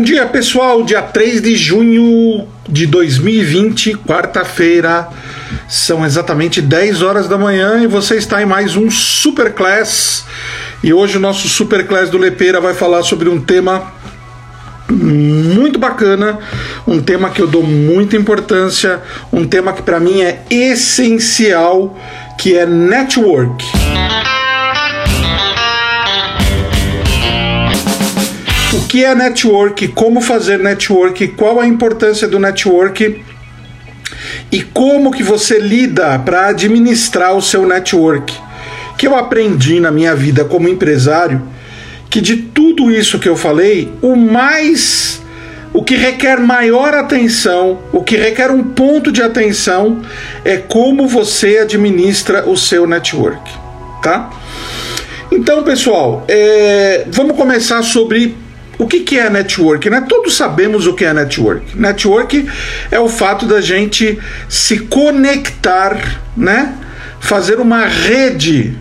Bom dia, pessoal. Dia 3 de junho de 2020, quarta-feira. São exatamente 10 horas da manhã e você está em mais um Super Class. E hoje o nosso Super Class do Lepeira vai falar sobre um tema muito bacana, um tema que eu dou muita importância, um tema que para mim é essencial, que é network. O que é network? Como fazer network? Qual a importância do network? E como que você lida para administrar o seu network? Que eu aprendi na minha vida como empresário que de tudo isso que eu falei, o mais o que requer maior atenção, o que requer um ponto de atenção é como você administra o seu network, tá? Então, pessoal, é, vamos começar sobre o que, que é network? Né? Todos sabemos o que é network. Network é o fato da gente se conectar, né? fazer uma rede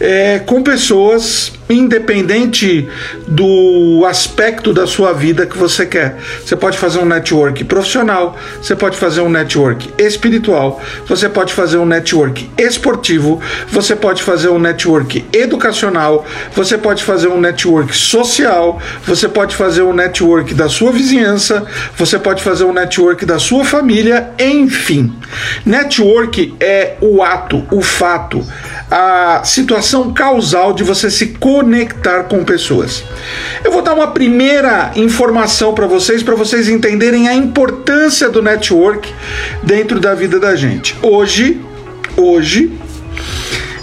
é, com pessoas independente do aspecto da sua vida que você quer. Você pode fazer um network profissional, você pode fazer um network espiritual, você pode fazer um network esportivo, você pode fazer um network educacional, você pode fazer um network social, você pode fazer um network da sua vizinhança, você pode fazer um network da sua família, enfim. Network é o ato, o fato, a situação causal de você se conectar com pessoas. Eu vou dar uma primeira informação para vocês, para vocês entenderem a importância do network dentro da vida da gente. Hoje, hoje,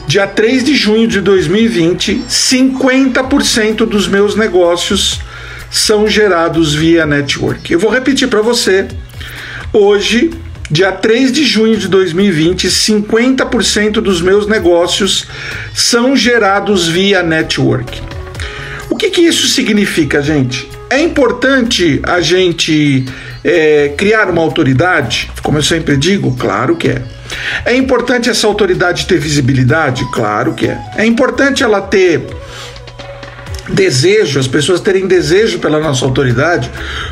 dia 3 de junho de 2020, 50% dos meus negócios são gerados via network. Eu vou repetir para você. Hoje, Dia 3 de junho de 2020, 50% dos meus negócios são gerados via network. O que, que isso significa, gente? É importante a gente é, criar uma autoridade? Como eu sempre digo, claro que é. É importante essa autoridade ter visibilidade? Claro que é. É importante ela ter desejo, as pessoas terem desejo pela nossa autoridade,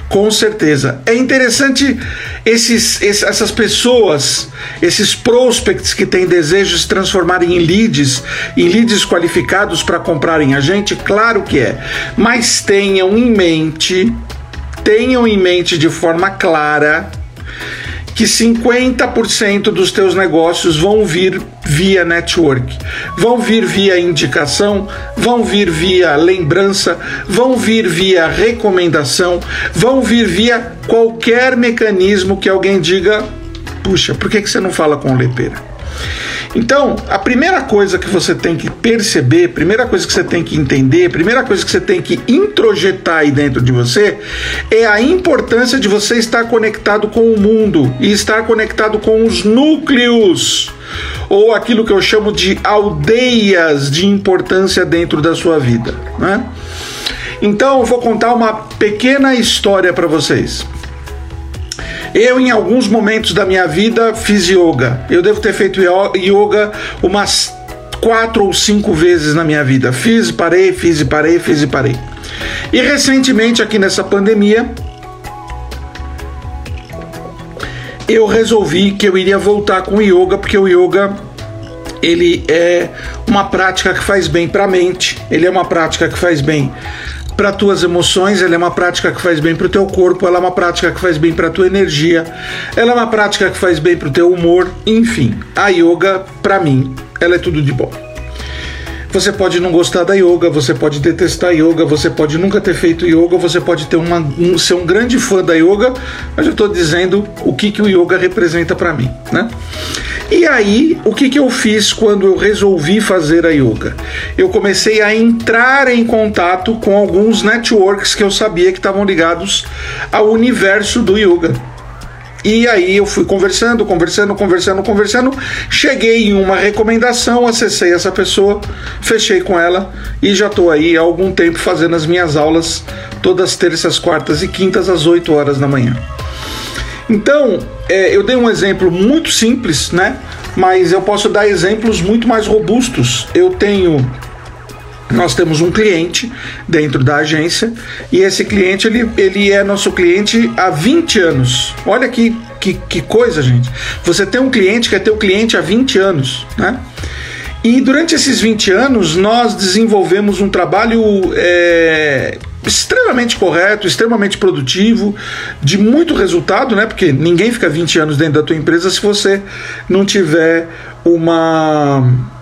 com certeza. É interessante esses, essas pessoas, esses prospects que têm desejo de se transformarem em leads, em leads qualificados para comprarem a gente, claro que é. Mas tenham em mente, tenham em mente de forma clara que 50% dos teus negócios vão vir via network, vão vir via indicação, vão vir via lembrança, vão vir via recomendação, vão vir via qualquer mecanismo que alguém diga: puxa, por que, que você não fala com o Lepeira? Então, a primeira coisa que você tem que perceber, primeira coisa que você tem que entender, primeira coisa que você tem que introjetar aí dentro de você é a importância de você estar conectado com o mundo e estar conectado com os núcleos ou aquilo que eu chamo de aldeias de importância dentro da sua vida, né? Então, eu vou contar uma pequena história para vocês. Eu, em alguns momentos da minha vida, fiz yoga. Eu devo ter feito yoga umas quatro ou cinco vezes na minha vida. Fiz, parei, fiz e parei, fiz e parei. E recentemente, aqui nessa pandemia, eu resolvi que eu iria voltar com o yoga, porque o yoga ele é uma prática que faz bem para a mente, ele é uma prática que faz bem para tuas emoções, ela é uma prática que faz bem para o teu corpo, ela é uma prática que faz bem para tua energia, ela é uma prática que faz bem para o teu humor, enfim. A yoga, para mim, ela é tudo de bom. Você pode não gostar da yoga, você pode detestar yoga, você pode nunca ter feito yoga, você pode ter uma, um, ser um grande fã da yoga, mas eu estou dizendo o que, que o yoga representa para mim, né? E aí, o que, que eu fiz quando eu resolvi fazer a yoga? Eu comecei a entrar em contato com alguns networks que eu sabia que estavam ligados ao universo do yoga. E aí eu fui conversando, conversando, conversando, conversando, cheguei em uma recomendação, acessei essa pessoa, fechei com ela e já estou aí há algum tempo fazendo as minhas aulas todas terças, quartas e quintas às 8 horas da manhã. Então, é, eu dei um exemplo muito simples, né? Mas eu posso dar exemplos muito mais robustos. Eu tenho nós temos um cliente dentro da agência e esse cliente ele, ele é nosso cliente há 20 anos. Olha que, que, que coisa, gente. Você tem um cliente que é teu cliente há 20 anos, né? E durante esses 20 anos nós desenvolvemos um trabalho é, extremamente correto, extremamente produtivo, de muito resultado, né? Porque ninguém fica 20 anos dentro da tua empresa se você não tiver uma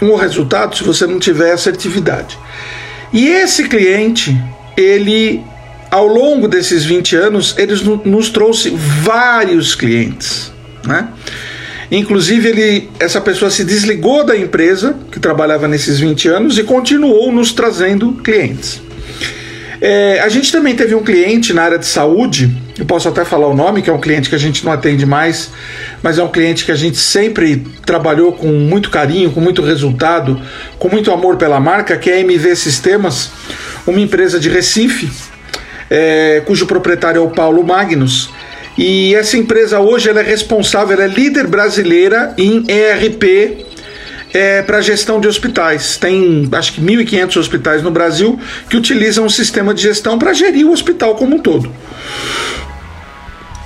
um resultado se você não tiver assertividade. E esse cliente, ele ao longo desses 20 anos, ele nos trouxe vários clientes, né? Inclusive, ele, essa pessoa se desligou da empresa que trabalhava nesses 20 anos e continuou nos trazendo clientes. É, a gente também teve um cliente na área de saúde, eu posso até falar o nome, que é um cliente que a gente não atende mais, mas é um cliente que a gente sempre trabalhou com muito carinho, com muito resultado, com muito amor pela marca, que é a MV Sistemas, uma empresa de Recife, é, cujo proprietário é o Paulo Magnus. E essa empresa hoje ela é responsável, ela é líder brasileira em ERP é, para gestão de hospitais. Tem acho que 1.500 hospitais no Brasil que utilizam o sistema de gestão para gerir o hospital como um todo.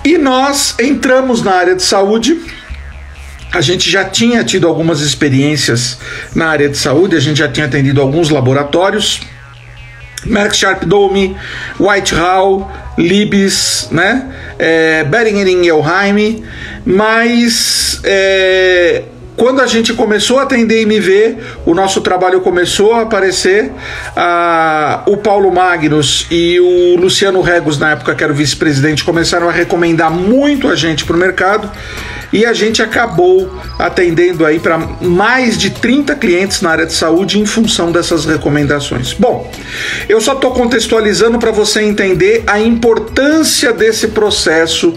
E nós entramos na área de saúde. A gente já tinha tido algumas experiências na área de saúde, a gente já tinha atendido alguns laboratórios. Merck Sharp Dome, White Hall, Libes, né? É, Beringen Ingelheim, mas é, quando a gente começou a atender MV, o nosso trabalho começou a aparecer. Ah, o Paulo Magnus e o Luciano Regos, na época que era o vice-presidente, começaram a recomendar muito a gente para o mercado e a gente acabou atendendo aí para mais de 30 clientes na área de saúde em função dessas recomendações. Bom, eu só estou contextualizando para você entender a importância desse processo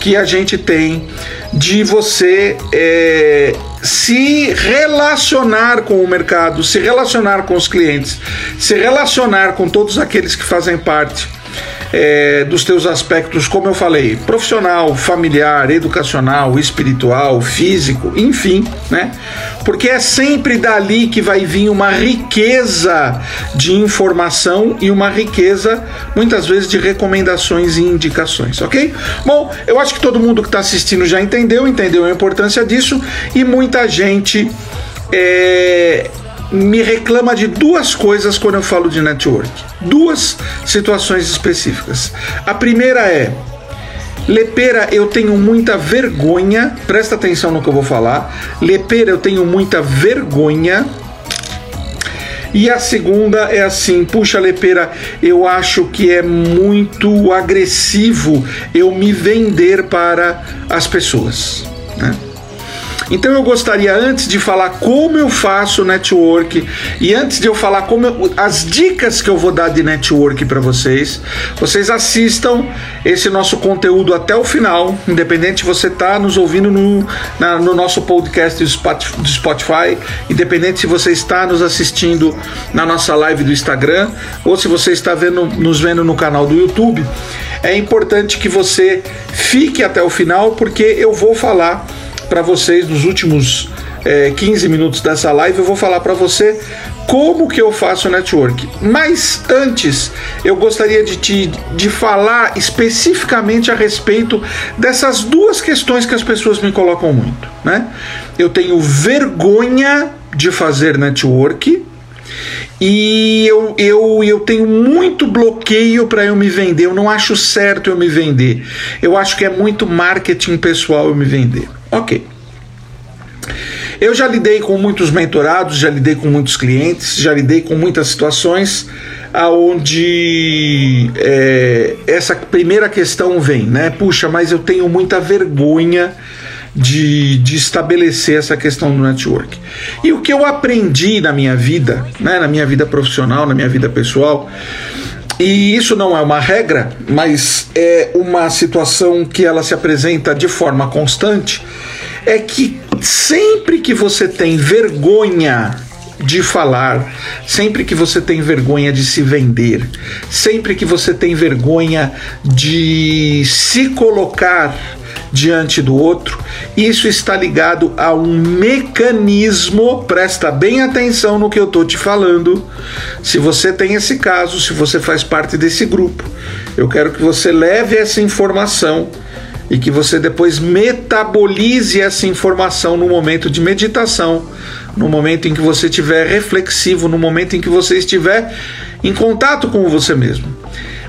que a gente tem de você é, se relacionar com o mercado, se relacionar com os clientes, se relacionar com todos aqueles que fazem parte é, dos teus aspectos, como eu falei, profissional, familiar, educacional, espiritual, físico, enfim, né? Porque é sempre dali que vai vir uma riqueza de informação e uma riqueza, muitas vezes, de recomendações e indicações, ok? Bom, eu acho que todo mundo que está assistindo já entendeu, entendeu a importância disso e muita gente. É, me reclama de duas coisas quando eu falo de network. Duas situações específicas. A primeira é Lepera, eu tenho muita vergonha, presta atenção no que eu vou falar. Lepera, eu tenho muita vergonha. E a segunda é assim: puxa, Lepera, eu acho que é muito agressivo eu me vender para as pessoas. Né? Então eu gostaria, antes de falar como eu faço network e antes de eu falar como eu, as dicas que eu vou dar de network para vocês, vocês assistam esse nosso conteúdo até o final, independente se você está nos ouvindo no, na, no nosso podcast do Spotify, independente se você está nos assistindo na nossa live do Instagram ou se você está vendo, nos vendo no canal do YouTube. É importante que você fique até o final porque eu vou falar para vocês nos últimos é, 15 minutos dessa live. Eu vou falar para você como que eu faço network. Mas antes, eu gostaria de te de falar especificamente a respeito dessas duas questões que as pessoas me colocam muito, né? Eu tenho vergonha de fazer network e eu, eu, eu tenho muito bloqueio para eu me vender. Eu não acho certo eu me vender. Eu acho que é muito marketing pessoal eu me vender. Ok. Eu já lidei com muitos mentorados, já lidei com muitos clientes, já lidei com muitas situações aonde é, essa primeira questão vem, né? Puxa, mas eu tenho muita vergonha de, de estabelecer essa questão do network. E o que eu aprendi na minha vida, né, na minha vida profissional, na minha vida pessoal, e isso não é uma regra, mas é uma situação que ela se apresenta de forma constante, é que sempre que você tem vergonha de falar, sempre que você tem vergonha de se vender, sempre que você tem vergonha de se colocar diante do outro. Isso está ligado a um mecanismo, presta bem atenção no que eu estou te falando. Se você tem esse caso, se você faz parte desse grupo, eu quero que você leve essa informação e que você depois metabolize essa informação no momento de meditação, no momento em que você estiver reflexivo, no momento em que você estiver em contato com você mesmo.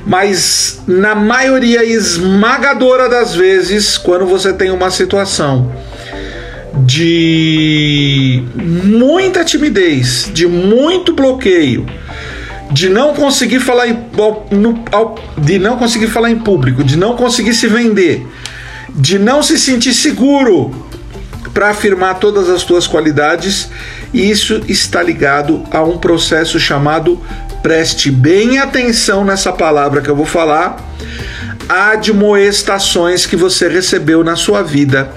Mas na maioria esmagadora das vezes, quando você tem uma situação de muita timidez, de muito bloqueio, de não conseguir falar em, de não conseguir falar em público, de não conseguir se vender, de não se sentir seguro para afirmar todas as suas qualidades, e isso está ligado a um processo chamado preste bem atenção nessa palavra que eu vou falar, admoestações que você recebeu na sua vida,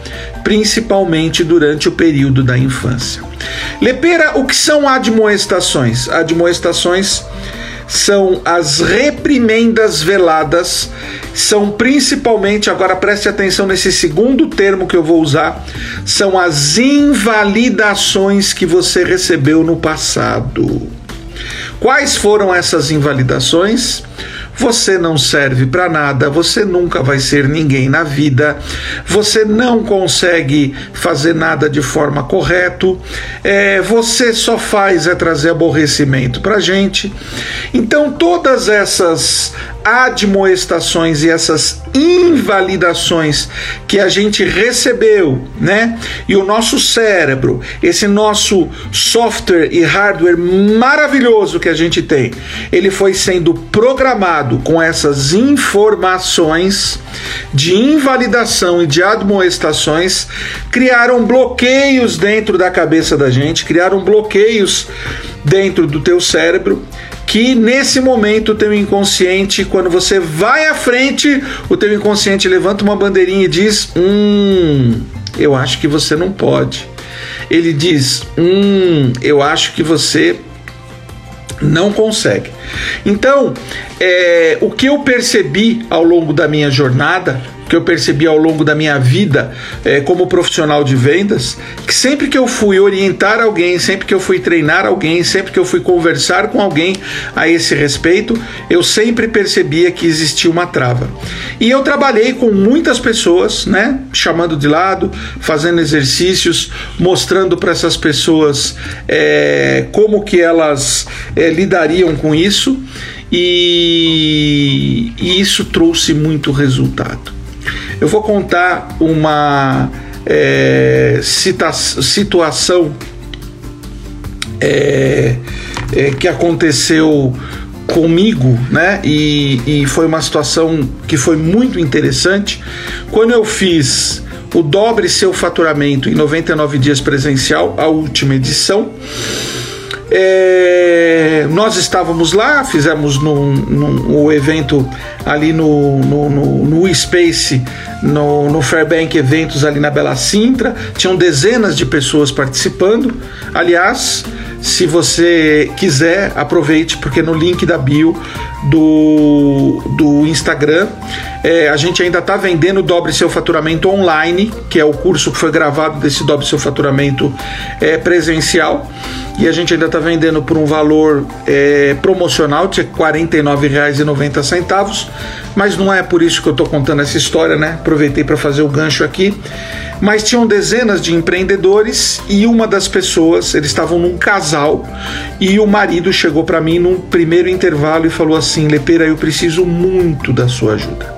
principalmente durante o período da infância. Lepera, o que são admoestações? Admoestações são as reprimendas veladas, são principalmente, agora preste atenção nesse segundo termo que eu vou usar, são as invalidações que você recebeu no passado. Quais foram essas invalidações? Você não serve para nada, você nunca vai ser ninguém na vida, você não consegue fazer nada de forma correta, é, você só faz é trazer aborrecimento para gente. Então, todas essas admoestações e essas invalidações que a gente recebeu, né? E o nosso cérebro, esse nosso software e hardware maravilhoso que a gente tem, ele foi sendo programado com essas informações de invalidação e de admoestações, criaram bloqueios dentro da cabeça da gente, criaram bloqueios dentro do teu cérebro que nesse momento o teu inconsciente, quando você vai à frente, o teu inconsciente levanta uma bandeirinha e diz: Hum, eu acho que você não pode. Ele diz: Hum, eu acho que você não consegue. Então, é, o que eu percebi ao longo da minha jornada que eu percebi ao longo da minha vida é, como profissional de vendas, que sempre que eu fui orientar alguém, sempre que eu fui treinar alguém, sempre que eu fui conversar com alguém a esse respeito, eu sempre percebia que existia uma trava. E eu trabalhei com muitas pessoas, né, chamando de lado, fazendo exercícios, mostrando para essas pessoas é, como que elas é, lidariam com isso. E, e isso trouxe muito resultado. Eu vou contar uma é, cita, situação é, é, que aconteceu comigo, né? E, e foi uma situação que foi muito interessante. Quando eu fiz o Dobre Seu Faturamento em 99 Dias Presencial, a última edição, é, nós estávamos lá, fizemos o evento ali no, no, no, no Space, no, no Fairbank Eventos ali na Bela Sintra. Tinham dezenas de pessoas participando. Aliás, se você quiser, aproveite, porque no link da bio do, do Instagram é, a gente ainda está vendendo Dobre Seu Faturamento online, que é o curso que foi gravado desse Dobre Seu Faturamento é, presencial. E a gente ainda está vendendo por um valor é, promocional de R$ 49,90. Mas não é por isso que eu estou contando essa história, né? Aproveitei para fazer o gancho aqui. Mas tinham dezenas de empreendedores e uma das pessoas, eles estavam num casal e o marido chegou para mim num primeiro intervalo e falou assim: Lepeira, eu preciso muito da sua ajuda.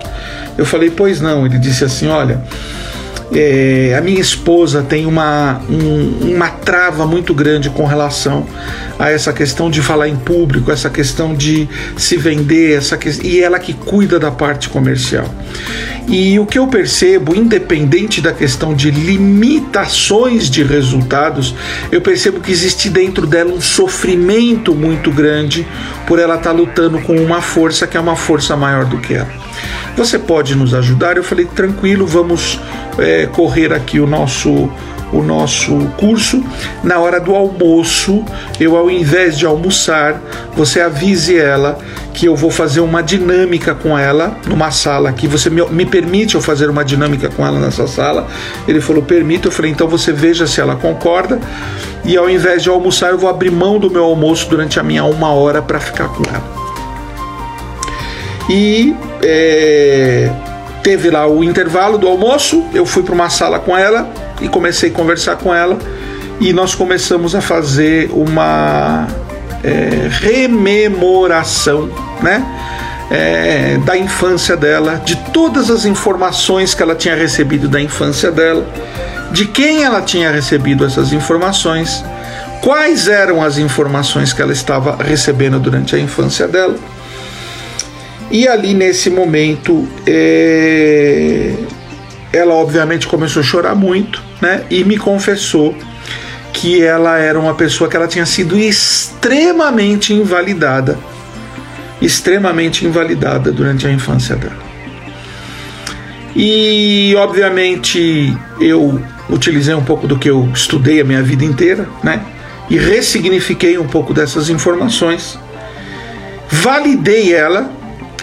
Eu falei, pois não. Ele disse assim: olha, é, a minha esposa tem uma, um, uma trava muito grande com relação a essa questão de falar em público, essa questão de se vender, essa que, e ela que cuida da parte comercial. E o que eu percebo, independente da questão de limitações de resultados, eu percebo que existe dentro dela um sofrimento muito grande por ela estar tá lutando com uma força que é uma força maior do que ela. Você pode nos ajudar? Eu falei, tranquilo, vamos é, correr aqui o nosso o nosso curso, na hora do almoço, eu ao invés de almoçar, você avise ela que eu vou fazer uma dinâmica com ela numa sala aqui. Você me, me permite eu fazer uma dinâmica com ela nessa sala? Ele falou: permito. Eu falei: então você veja se ela concorda. E ao invés de almoçar, eu vou abrir mão do meu almoço durante a minha uma hora para ficar com ela. E é, teve lá o intervalo do almoço. Eu fui para uma sala com ela e comecei a conversar com ela. E nós começamos a fazer uma é, rememoração, né? É, da infância dela, de todas as informações que ela tinha recebido da infância dela, de quem ela tinha recebido essas informações, quais eram as informações que ela estava recebendo durante a infância dela. E ali nesse momento, é, ela obviamente começou a chorar muito, né? E me confessou que ela era uma pessoa que ela tinha sido extremamente invalidada, extremamente invalidada durante a infância dela. E obviamente eu utilizei um pouco do que eu estudei a minha vida inteira, né? E ressignifiquei um pouco dessas informações. Validei ela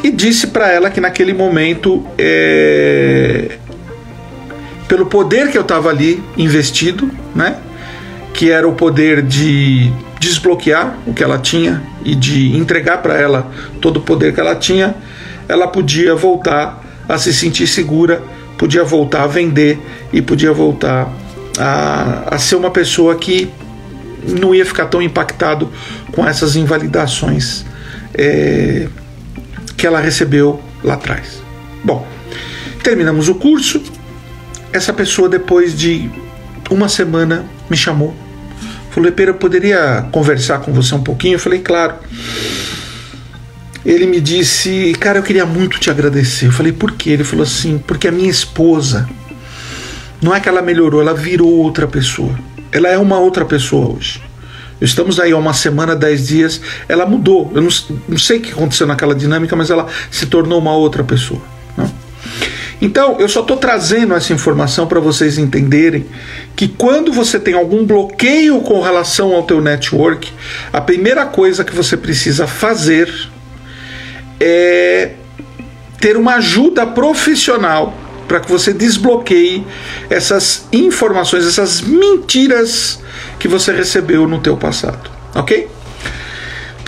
e disse para ela que naquele momento, é... pelo poder que eu estava ali investido, né? que era o poder de desbloquear o que ela tinha e de entregar para ela todo o poder que ela tinha, ela podia voltar a se sentir segura, podia voltar a vender e podia voltar a, a ser uma pessoa que não ia ficar tão impactado com essas invalidações é, que ela recebeu lá atrás. Bom, terminamos o curso. Essa pessoa, depois de uma semana, me chamou Falou, Pera, eu poderia conversar com você um pouquinho? Eu falei, claro. Ele me disse, cara, eu queria muito te agradecer. Eu falei, por quê? Ele falou assim, porque a minha esposa, não é que ela melhorou, ela virou outra pessoa. Ela é uma outra pessoa hoje. Estamos aí há uma semana, dez dias, ela mudou. Eu não, não sei o que aconteceu naquela dinâmica, mas ela se tornou uma outra pessoa. Não? Então, eu só estou trazendo essa informação para vocês entenderem que quando você tem algum bloqueio com relação ao teu network, a primeira coisa que você precisa fazer é ter uma ajuda profissional para que você desbloqueie essas informações, essas mentiras que você recebeu no teu passado, ok?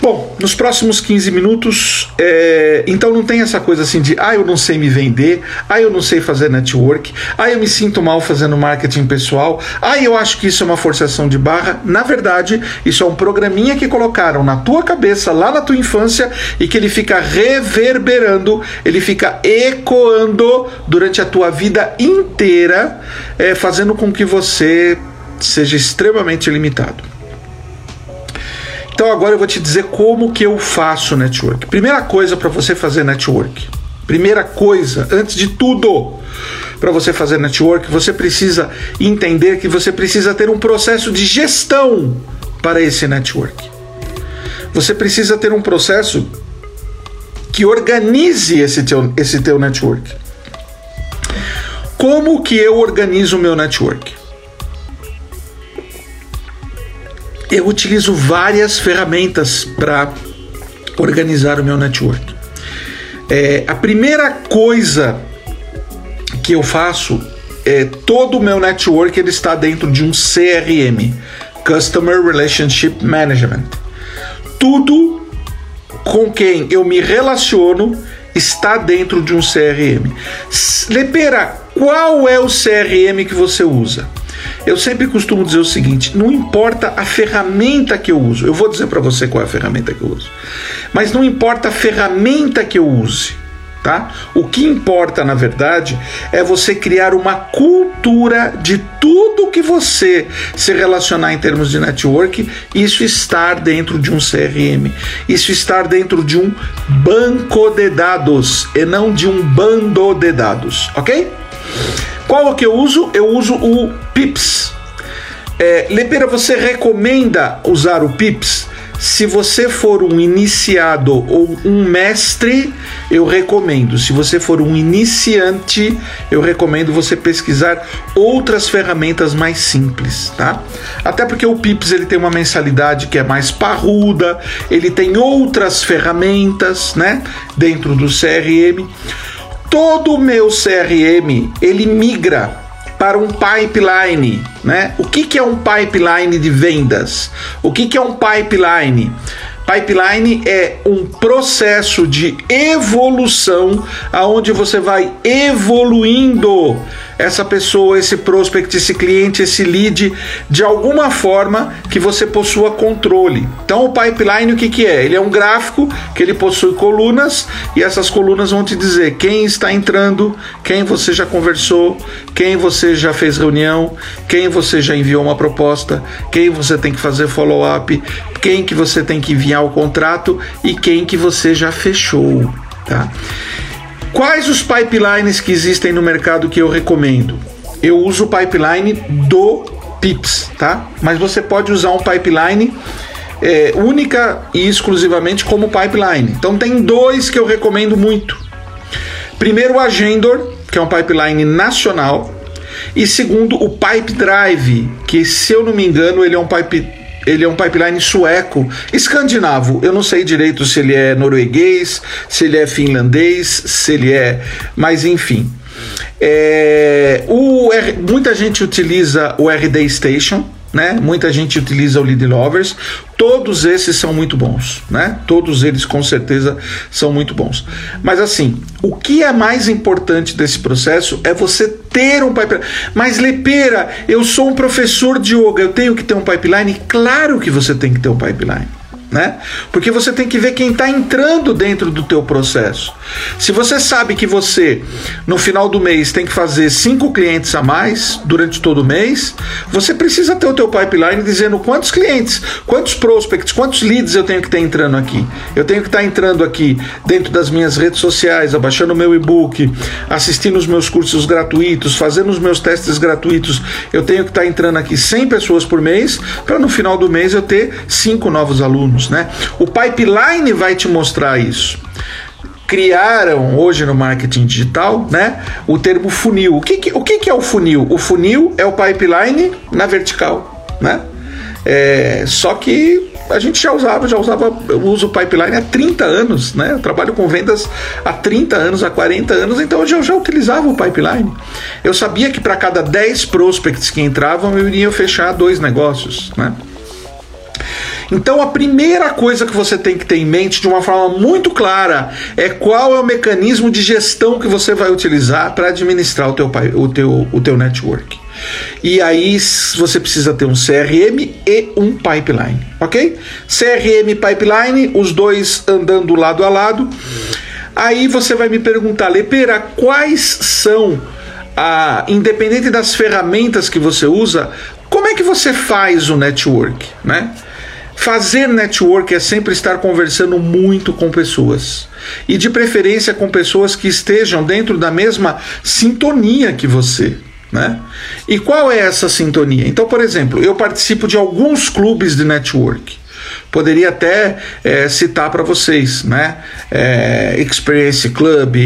Bom, nos próximos 15 minutos, é, então não tem essa coisa assim de ah, eu não sei me vender, ah, eu não sei fazer network, ah, eu me sinto mal fazendo marketing pessoal, ah, eu acho que isso é uma forçação de barra. Na verdade, isso é um programinha que colocaram na tua cabeça lá na tua infância e que ele fica reverberando, ele fica ecoando durante a tua vida inteira, é, fazendo com que você seja extremamente limitado. Então agora eu vou te dizer como que eu faço network. Primeira coisa para você fazer network. Primeira coisa, antes de tudo, para você fazer network, você precisa entender que você precisa ter um processo de gestão para esse network. Você precisa ter um processo que organize esse teu, esse teu network. Como que eu organizo o meu network? Eu utilizo várias ferramentas para organizar o meu network. É, a primeira coisa que eu faço é todo o meu network ele está dentro de um CRM, Customer Relationship Management. Tudo com quem eu me relaciono está dentro de um CRM. Lepera, qual é o CRM que você usa? Eu sempre costumo dizer o seguinte: não importa a ferramenta que eu uso, eu vou dizer para você qual é a ferramenta que eu uso, mas não importa a ferramenta que eu use. Tá? O que importa, na verdade, é você criar uma cultura de tudo que você se relacionar em termos de network, isso estar dentro de um CRM, isso estar dentro de um banco de dados e não de um bando de dados, ok? Qual é que eu uso? Eu uso o Pips. É, Lepera, você recomenda usar o Pips? Se você for um iniciado ou um mestre, eu recomendo. Se você for um iniciante, eu recomendo você pesquisar outras ferramentas mais simples, tá? Até porque o Pips ele tem uma mensalidade que é mais parruda, ele tem outras ferramentas, né, dentro do CRM. Todo o meu CRM ele migra para um pipeline, né? O que, que é um pipeline de vendas? O que, que é um pipeline? Pipeline é um processo de evolução aonde você vai evoluindo essa pessoa, esse prospect, esse cliente, esse lead, de alguma forma que você possua controle. Então o pipeline o que, que é? Ele é um gráfico que ele possui colunas e essas colunas vão te dizer quem está entrando, quem você já conversou, quem você já fez reunião, quem você já enviou uma proposta, quem você tem que fazer follow-up, quem que você tem que enviar o contrato e quem que você já fechou, tá? Quais os pipelines que existem no mercado que eu recomendo? Eu uso o pipeline do Pips, tá? Mas você pode usar um pipeline é, única e exclusivamente como pipeline. Então tem dois que eu recomendo muito. Primeiro o Agendor, que é um pipeline nacional, e segundo o Pipe Drive, que se eu não me engano ele é um pipe ele é um pipeline sueco, escandinavo. Eu não sei direito se ele é norueguês, se ele é finlandês, se ele é. Mas enfim. É, o, muita gente utiliza o RD Station, né? Muita gente utiliza o Lead Lovers. Todos esses são muito bons, né? Todos eles com certeza são muito bons. Mas assim, o que é mais importante desse processo é você ter um pipeline. Mas Lepeira, eu sou um professor de yoga, eu tenho que ter um pipeline? Claro que você tem que ter um pipeline né? Porque você tem que ver quem está entrando dentro do teu processo. Se você sabe que você no final do mês tem que fazer cinco clientes a mais durante todo o mês, você precisa ter o teu pipeline dizendo quantos clientes, quantos prospects, quantos leads eu tenho que estar entrando aqui. Eu tenho que estar entrando aqui dentro das minhas redes sociais, abaixando o meu e-book, assistindo os meus cursos gratuitos, fazendo os meus testes gratuitos. Eu tenho que estar entrando aqui 100 pessoas por mês para no final do mês eu ter cinco novos alunos alunos, né? O pipeline vai te mostrar isso criaram hoje no marketing digital, né, o termo funil. O que, que o que, que, é o funil? O funil é o pipeline na vertical, né? É, só que a gente já usava, já usava, eu uso pipeline há 30 anos, né? Eu trabalho com vendas há 30 anos, há 40 anos, então eu já, já utilizava o pipeline. Eu sabia que para cada 10 prospects que entravam, eu iria fechar dois negócios, né? Então a primeira coisa que você tem que ter em mente de uma forma muito clara é qual é o mecanismo de gestão que você vai utilizar para administrar o teu, o, teu, o teu network. E aí você precisa ter um CRM e um pipeline, ok? CRM e pipeline, os dois andando lado a lado. Aí você vai me perguntar, Lepera, quais são, a, independente das ferramentas que você usa, como é que você faz o network, né? Fazer network é sempre estar conversando muito com pessoas. E de preferência com pessoas que estejam dentro da mesma sintonia que você. Né? E qual é essa sintonia? Então, por exemplo, eu participo de alguns clubes de network. Poderia até é, citar para vocês, né? É, Experience Club,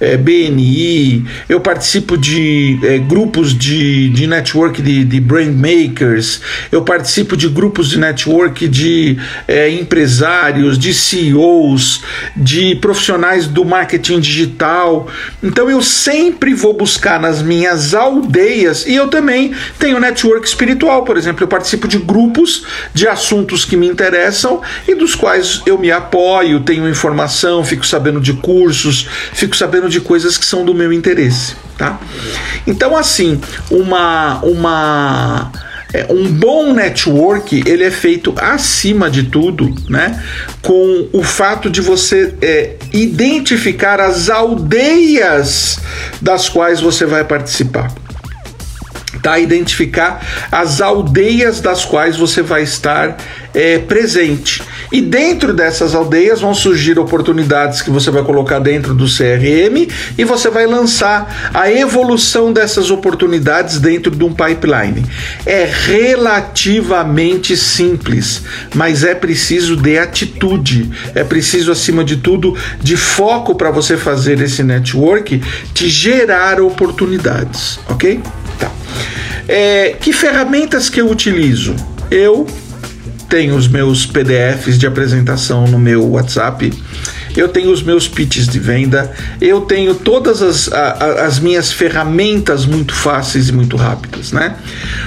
é, BNI, eu participo de é, grupos de, de network de, de brand makers, eu participo de grupos de network de é, empresários, de CEOs, de profissionais do marketing digital. Então eu sempre vou buscar nas minhas aldeias. E eu também tenho network espiritual, por exemplo, eu participo de grupos de assuntos que me interessam interessam e dos quais eu me apoio, tenho informação, fico sabendo de cursos, fico sabendo de coisas que são do meu interesse, tá? Então assim, uma uma é, um bom network ele é feito acima de tudo, né? Com o fato de você é, identificar as aldeias das quais você vai participar tá? Identificar as aldeias das quais você vai estar é, presente. E dentro dessas aldeias vão surgir oportunidades que você vai colocar dentro do CRM e você vai lançar a evolução dessas oportunidades dentro de um pipeline. É relativamente simples, mas é preciso de atitude, é preciso, acima de tudo, de foco para você fazer esse network te gerar oportunidades, ok? É, que ferramentas que eu utilizo? Eu tenho os meus PDFs de apresentação no meu WhatsApp, eu tenho os meus pitches de venda, eu tenho todas as, a, as minhas ferramentas muito fáceis e muito rápidas, né?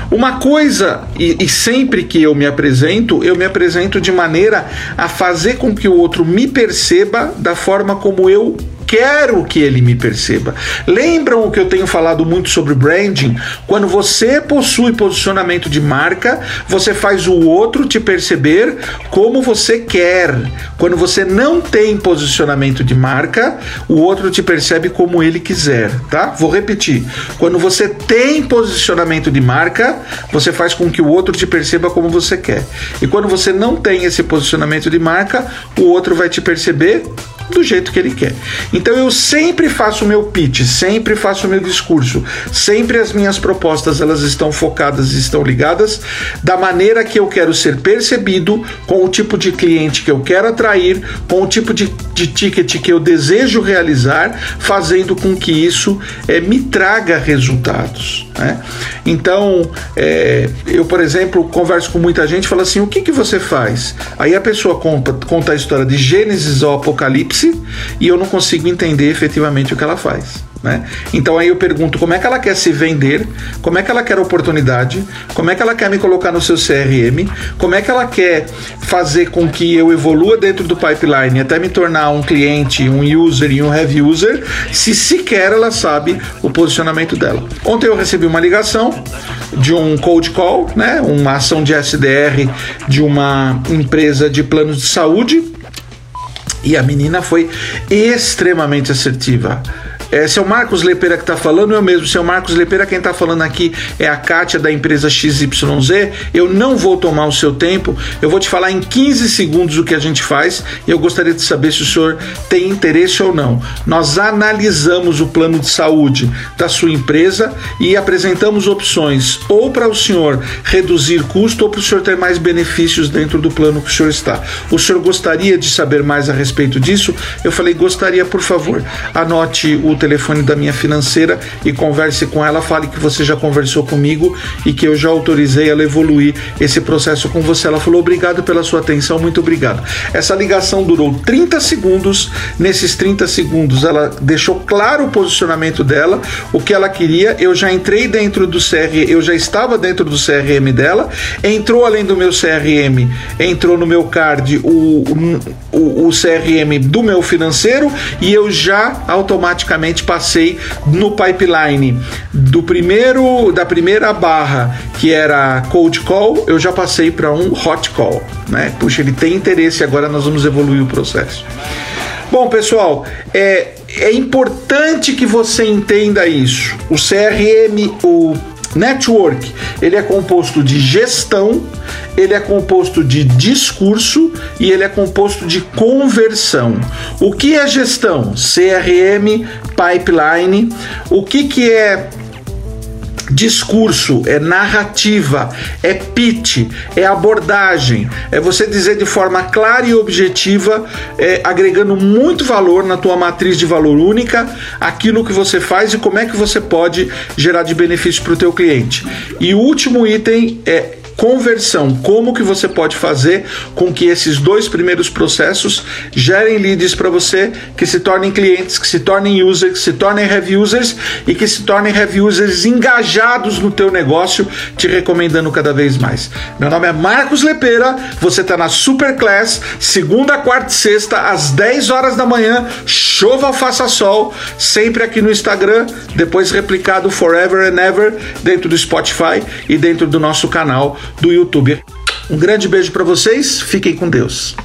Uma coisa, e, e sempre que eu me apresento, eu me apresento de maneira a fazer com que o outro me perceba da forma como eu quero que ele me perceba. Lembram o que eu tenho falado muito sobre branding? Quando você possui posicionamento de marca, você faz o outro te perceber como você quer. Quando você não tem posicionamento de marca, o outro te percebe como ele quiser, tá? Vou repetir. Quando você tem posicionamento de marca, você faz com que o outro te perceba como você quer. E quando você não tem esse posicionamento de marca, o outro vai te perceber do jeito que ele quer. Então eu sempre faço o meu pitch, sempre faço o meu discurso, sempre as minhas propostas elas estão focadas estão ligadas da maneira que eu quero ser percebido, com o tipo de cliente que eu quero atrair, com o tipo de, de ticket que eu desejo realizar, fazendo com que isso é, me traga resultados. Né? Então, é, eu, por exemplo, converso com muita gente e falo assim: o que, que você faz? Aí a pessoa conta, conta a história de Gênesis ao Apocalipse e eu não consigo entender efetivamente o que ela faz. Né? Então aí eu pergunto como é que ela quer se vender, como é que ela quer oportunidade, como é que ela quer me colocar no seu CRM, como é que ela quer fazer com que eu evolua dentro do pipeline até me tornar um cliente, um user e um heavy user, se sequer ela sabe o posicionamento dela. Ontem eu recebi uma ligação de um cold call, né, uma ação de SDR de uma empresa de planos de saúde e a menina foi extremamente assertiva é, seu Marcos Lepeira que está falando, eu mesmo. Seu Marcos Lepeira, quem está falando aqui é a Kátia da empresa XYZ. Eu não vou tomar o seu tempo, eu vou te falar em 15 segundos o que a gente faz e eu gostaria de saber se o senhor tem interesse ou não. Nós analisamos o plano de saúde da sua empresa e apresentamos opções ou para o senhor reduzir custo ou para o senhor ter mais benefícios dentro do plano que o senhor está. O senhor gostaria de saber mais a respeito disso? Eu falei, gostaria, por favor, anote o telefone da minha financeira e converse com ela, fale que você já conversou comigo e que eu já autorizei ela evoluir esse processo com você. Ela falou: "Obrigado pela sua atenção, muito obrigado". Essa ligação durou 30 segundos. Nesses 30 segundos ela deixou claro o posicionamento dela, o que ela queria. Eu já entrei dentro do CRM, eu já estava dentro do CRM dela, entrou além do meu CRM, entrou no meu card o, o, o CRM do meu financeiro e eu já automaticamente passei no pipeline do primeiro da primeira barra que era cold call, eu já passei para um hot call, né? Puxa, ele tem interesse, agora nós vamos evoluir o processo. Bom, pessoal, é, é importante que você entenda isso. O CRM, o Network, ele é composto de gestão, ele é composto de discurso e ele é composto de conversão. O que é gestão? CRM, pipeline. O que, que é discurso, é narrativa, é pitch, é abordagem, é você dizer de forma clara e objetiva, é, agregando muito valor na tua matriz de valor única, aquilo que você faz e como é que você pode gerar de benefício para o teu cliente. E o último item é conversão, como que você pode fazer com que esses dois primeiros processos gerem leads para você, que se tornem clientes, que se tornem users, que se tornem heavy users e que se tornem heavy users engajados no teu negócio, te recomendando cada vez mais. Meu nome é Marcos Lepeira, você está na Superclass, segunda, quarta e sexta, às 10 horas da manhã, chova ou faça sol, sempre aqui no Instagram, depois replicado forever and ever dentro do Spotify e dentro do nosso canal do YouTube. Um grande beijo para vocês, fiquem com Deus.